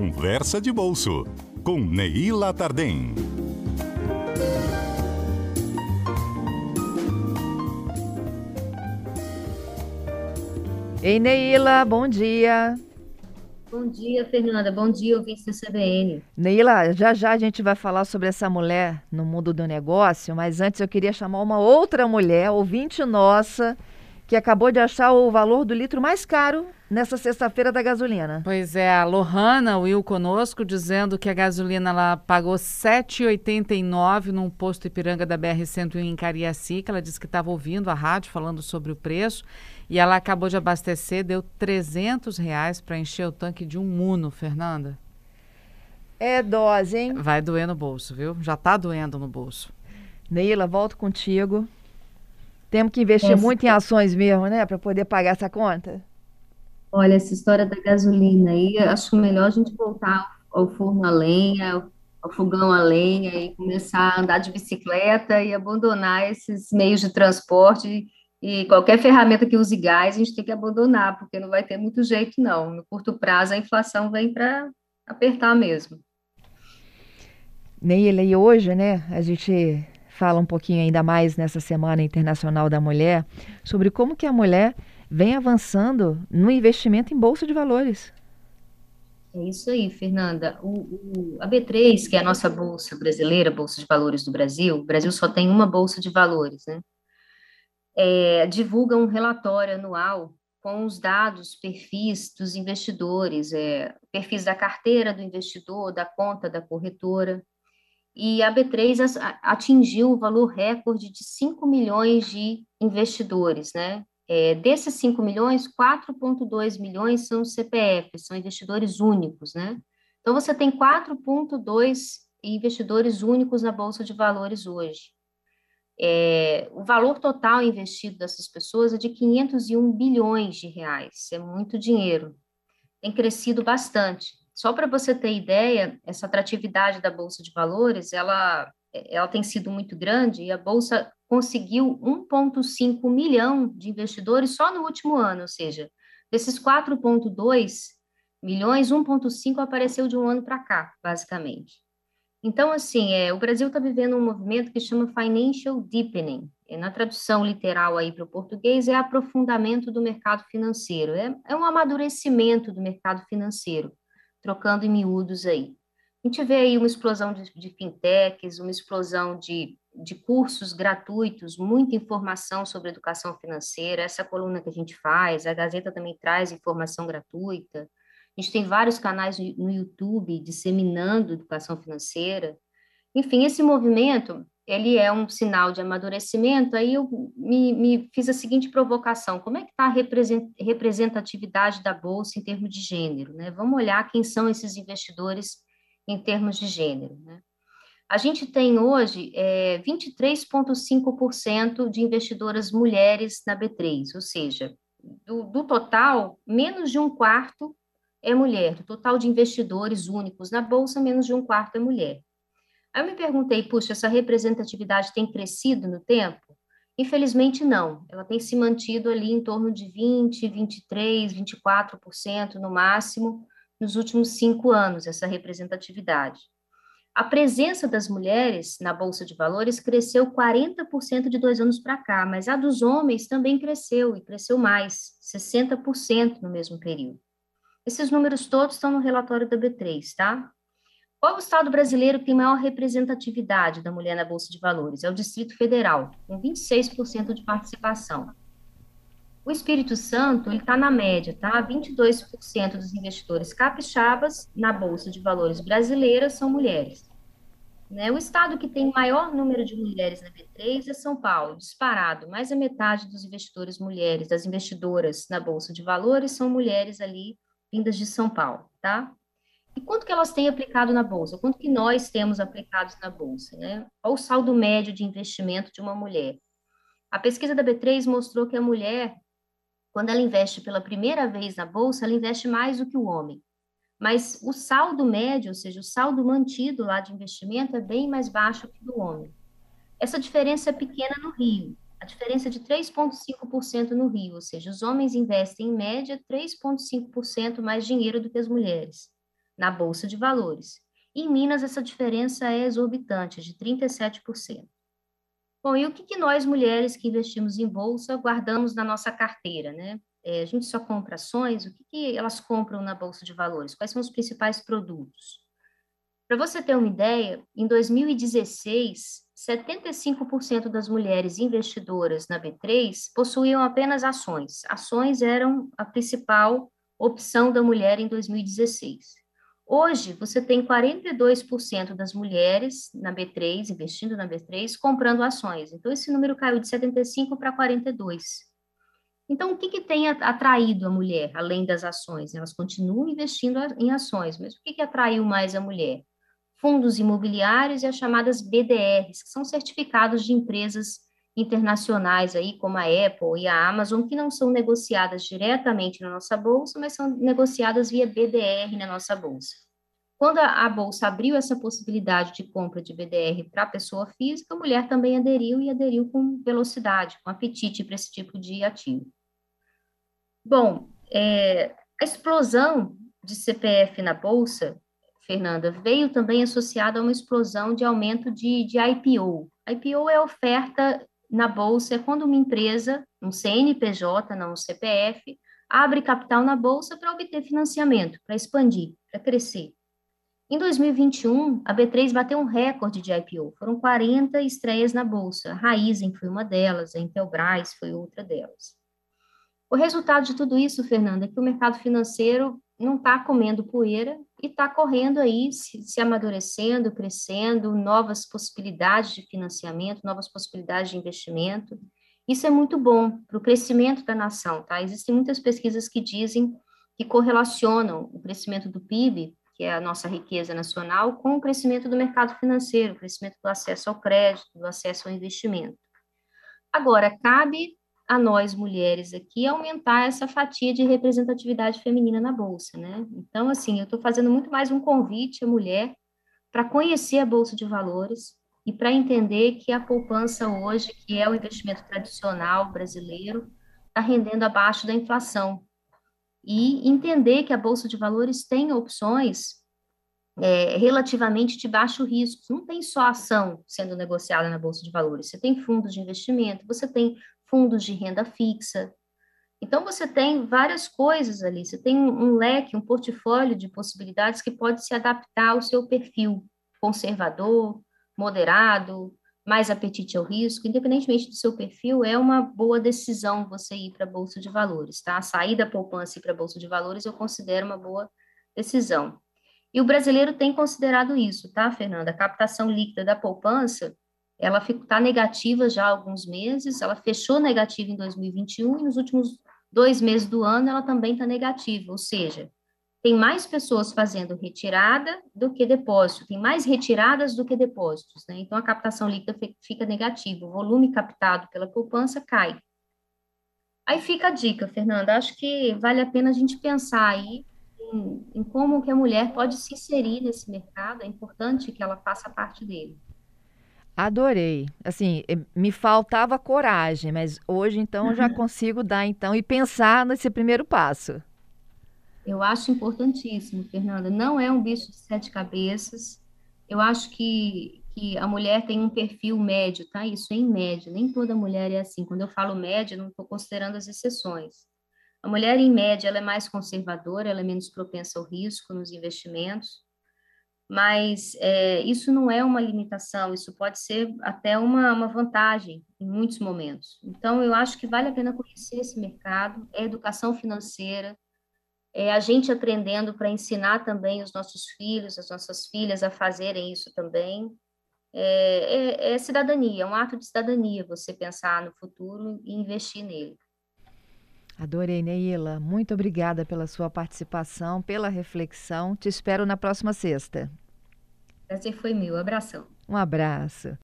Conversa de Bolso, com Neila Tardem. Ei, Neila, bom dia. Bom dia, Fernanda. Bom dia, ouvinte do CBN. Neila, já já a gente vai falar sobre essa mulher no mundo do negócio, mas antes eu queria chamar uma outra mulher, ouvinte nossa, que acabou de achar o valor do litro mais caro nessa sexta-feira da gasolina. Pois é, a Lohana Will conosco dizendo que a gasolina ela pagou 7,89 num posto Ipiranga da BR-101 em Cariacica. Ela disse que estava ouvindo a rádio falando sobre o preço e ela acabou de abastecer, deu 300 reais para encher o tanque de um Muno, Fernanda. É dose, hein? Vai doer no bolso, viu? Já está doendo no bolso. Neila, volto contigo. Temos que investir essa... muito em ações mesmo, né, para poder pagar essa conta? Olha, essa história da gasolina aí, acho melhor a gente voltar ao forno a lenha, ao fogão a lenha e começar a andar de bicicleta e abandonar esses meios de transporte e qualquer ferramenta que use gás a gente tem que abandonar, porque não vai ter muito jeito não. No curto prazo a inflação vem para apertar mesmo. Neila, e hoje, né, a gente fala um pouquinho ainda mais nessa Semana Internacional da Mulher sobre como que a mulher vem avançando no investimento em bolsa de valores. É isso aí, Fernanda. O, o, a B3, que é a nossa bolsa brasileira, Bolsa de Valores do Brasil, o Brasil só tem uma bolsa de valores, né? É, divulga um relatório anual com os dados, perfis dos investidores, é, perfis da carteira do investidor, da conta da corretora, e a B3 atingiu o valor recorde de 5 milhões de investidores, né? É, desses 5 milhões, 4,2 milhões são CPFs, são investidores únicos, né? Então, você tem 4,2 investidores únicos na Bolsa de Valores hoje. É, o valor total investido dessas pessoas é de 501 bilhões de reais, é muito dinheiro. Tem crescido bastante. Só para você ter ideia, essa atratividade da bolsa de valores, ela ela tem sido muito grande e a bolsa conseguiu 1,5 milhão de investidores só no último ano, ou seja, desses 4,2 milhões, 1,5 apareceu de um ano para cá, basicamente. Então, assim, é, o Brasil está vivendo um movimento que chama Financial Deepening. E na tradução literal aí para o português, é aprofundamento do mercado financeiro. É, é um amadurecimento do mercado financeiro trocando em miúdos aí. A gente vê aí uma explosão de, de fintechs, uma explosão de, de cursos gratuitos, muita informação sobre educação financeira, essa coluna que a gente faz, a Gazeta também traz informação gratuita. A gente tem vários canais no YouTube disseminando educação financeira. Enfim, esse movimento ele é um sinal de amadurecimento, aí eu me, me fiz a seguinte provocação, como é que está a representatividade da Bolsa em termos de gênero? Né? Vamos olhar quem são esses investidores em termos de gênero. Né? A gente tem hoje é, 23,5% de investidoras mulheres na B3, ou seja, do, do total, menos de um quarto é mulher, do total de investidores únicos na Bolsa, menos de um quarto é mulher. Aí eu me perguntei, puxa, essa representatividade tem crescido no tempo? Infelizmente, não. Ela tem se mantido ali em torno de 20, 23, 24% no máximo nos últimos cinco anos, essa representatividade. A presença das mulheres na Bolsa de Valores cresceu 40% de dois anos para cá, mas a dos homens também cresceu, e cresceu mais, 60% no mesmo período. Esses números todos estão no relatório da B3, tá? Qual o estado brasileiro que tem maior representatividade da mulher na Bolsa de Valores? É o Distrito Federal, com 26% de participação. O Espírito Santo, está na média, tá? 22% dos investidores capixabas na Bolsa de Valores brasileira são mulheres. Né? O estado que tem maior número de mulheres na B3 é São Paulo, disparado. Mais da metade dos investidores mulheres, das investidoras na Bolsa de Valores, são mulheres ali vindas de São Paulo, tá? E quanto que elas têm aplicado na bolsa? Quanto que nós temos aplicado na bolsa? Né? Qual o saldo médio de investimento de uma mulher? A pesquisa da B3 mostrou que a mulher, quando ela investe pela primeira vez na bolsa, ela investe mais do que o homem. Mas o saldo médio, ou seja, o saldo mantido lá de investimento, é bem mais baixo que do homem. Essa diferença é pequena no Rio. A diferença é de 3,5% no Rio, ou seja, os homens investem em média 3,5% mais dinheiro do que as mulheres. Na Bolsa de Valores. Em Minas, essa diferença é exorbitante, de 37%. Bom, e o que, que nós, mulheres que investimos em Bolsa, guardamos na nossa carteira, né? É, a gente só compra ações, o que, que elas compram na Bolsa de Valores? Quais são os principais produtos? Para você ter uma ideia, em 2016, 75% das mulheres investidoras na B3 possuíam apenas ações. Ações eram a principal opção da mulher em 2016. Hoje, você tem 42% das mulheres na B3, investindo na B3, comprando ações. Então, esse número caiu de 75 para 42. Então, o que, que tem atraído a mulher, além das ações? Elas continuam investindo em ações, mas o que, que atraiu mais a mulher? Fundos imobiliários e as chamadas BDRs, que são certificados de empresas internacionais aí, como a Apple e a Amazon, que não são negociadas diretamente na nossa bolsa, mas são negociadas via BDR na nossa bolsa. Quando a, bolsa abriu essa possibilidade de compra de BDR para a pessoa física, a mulher também aderiu e aderiu com velocidade, com apetite para esse tipo de ativo. Bom, é, a explosão de CPF na bolsa, Fernanda, veio também associada a uma explosão de aumento de, de IPO. IPO é oferta na bolsa é quando uma empresa, um CNPJ, não um CPF, abre capital na bolsa para obter financiamento, para expandir, para crescer. Em 2021, a B3 bateu um recorde de IPO. Foram 40 estreias na bolsa. A Raizen foi uma delas, a Intelbras foi outra delas. O resultado de tudo isso, Fernanda, é que o mercado financeiro não está comendo poeira e está correndo aí, se, se, amadurecendo, crescendo, novas possibilidades de financiamento, novas possibilidades de investimento. Isso é muito bom para o crescimento da nação, tá? Existem muitas pesquisas que dizem que correlacionam o crescimento do PIB, que é a nossa riqueza nacional, com o crescimento do mercado financeiro, o crescimento do acesso ao crédito, do acesso ao investimento. Agora, cabe a nós mulheres aqui aumentar essa fatia de representatividade feminina na bolsa, né? Então, assim, eu estou fazendo muito mais um convite à mulher para conhecer a bolsa de valores e para entender que a poupança hoje, que é o investimento tradicional brasileiro, está rendendo abaixo da inflação e entender que a bolsa de valores tem opções é, relativamente de baixo risco. Não tem só ação sendo negociada na bolsa de valores. Você tem fundos de investimento, você tem fundos de renda fixa. Então, você tem várias coisas ali, você tem um leque, um portfólio de possibilidades que pode se adaptar ao seu perfil conservador, moderado, mais apetite ao risco, independentemente do seu perfil, é uma boa decisão você ir para a Bolsa de Valores, tá? Sair da poupança e ir para a Bolsa de Valores eu considero uma boa decisão. E o brasileiro tem considerado isso, tá, Fernanda? A captação líquida da poupança, ela está negativa já há alguns meses, ela fechou negativa em 2021 e nos últimos dois meses do ano ela também está negativa, ou seja, tem mais pessoas fazendo retirada do que depósito, tem mais retiradas do que depósitos, né? Então a captação líquida fica negativa, o volume captado pela poupança cai. Aí fica a dica, Fernanda, acho que vale a pena a gente pensar aí em, em como que a mulher pode se inserir nesse mercado, é importante que ela faça parte dele. Adorei. Assim, eh, me faltava coragem, mas hoje então eu já consigo dar então e pensar nesse primeiro passo. Eu acho importantíssimo, Fernanda. Não é um bicho de sete cabeças. Eu acho que, que a mulher tem um perfil médio, tá? Isso é em média. Nem toda mulher é assim. Quando eu falo média, não estou considerando as exceções. A mulher, em média, ela é mais conservadora, ela é menos propensa ao risco nos investimentos mas é, isso não é uma limitação, isso pode ser até uma, uma vantagem em muitos momentos. Então, eu acho que vale a pena conhecer esse mercado, é educação financeira, é a gente aprendendo para ensinar também os nossos filhos, as nossas filhas a fazerem isso também. É, é, é cidadania, é um ato de cidadania você pensar no futuro e investir nele. Adorei, Neila. Muito obrigada pela sua participação, pela reflexão. Te espero na próxima sexta. Prazer foi meu. Abração. Um abraço.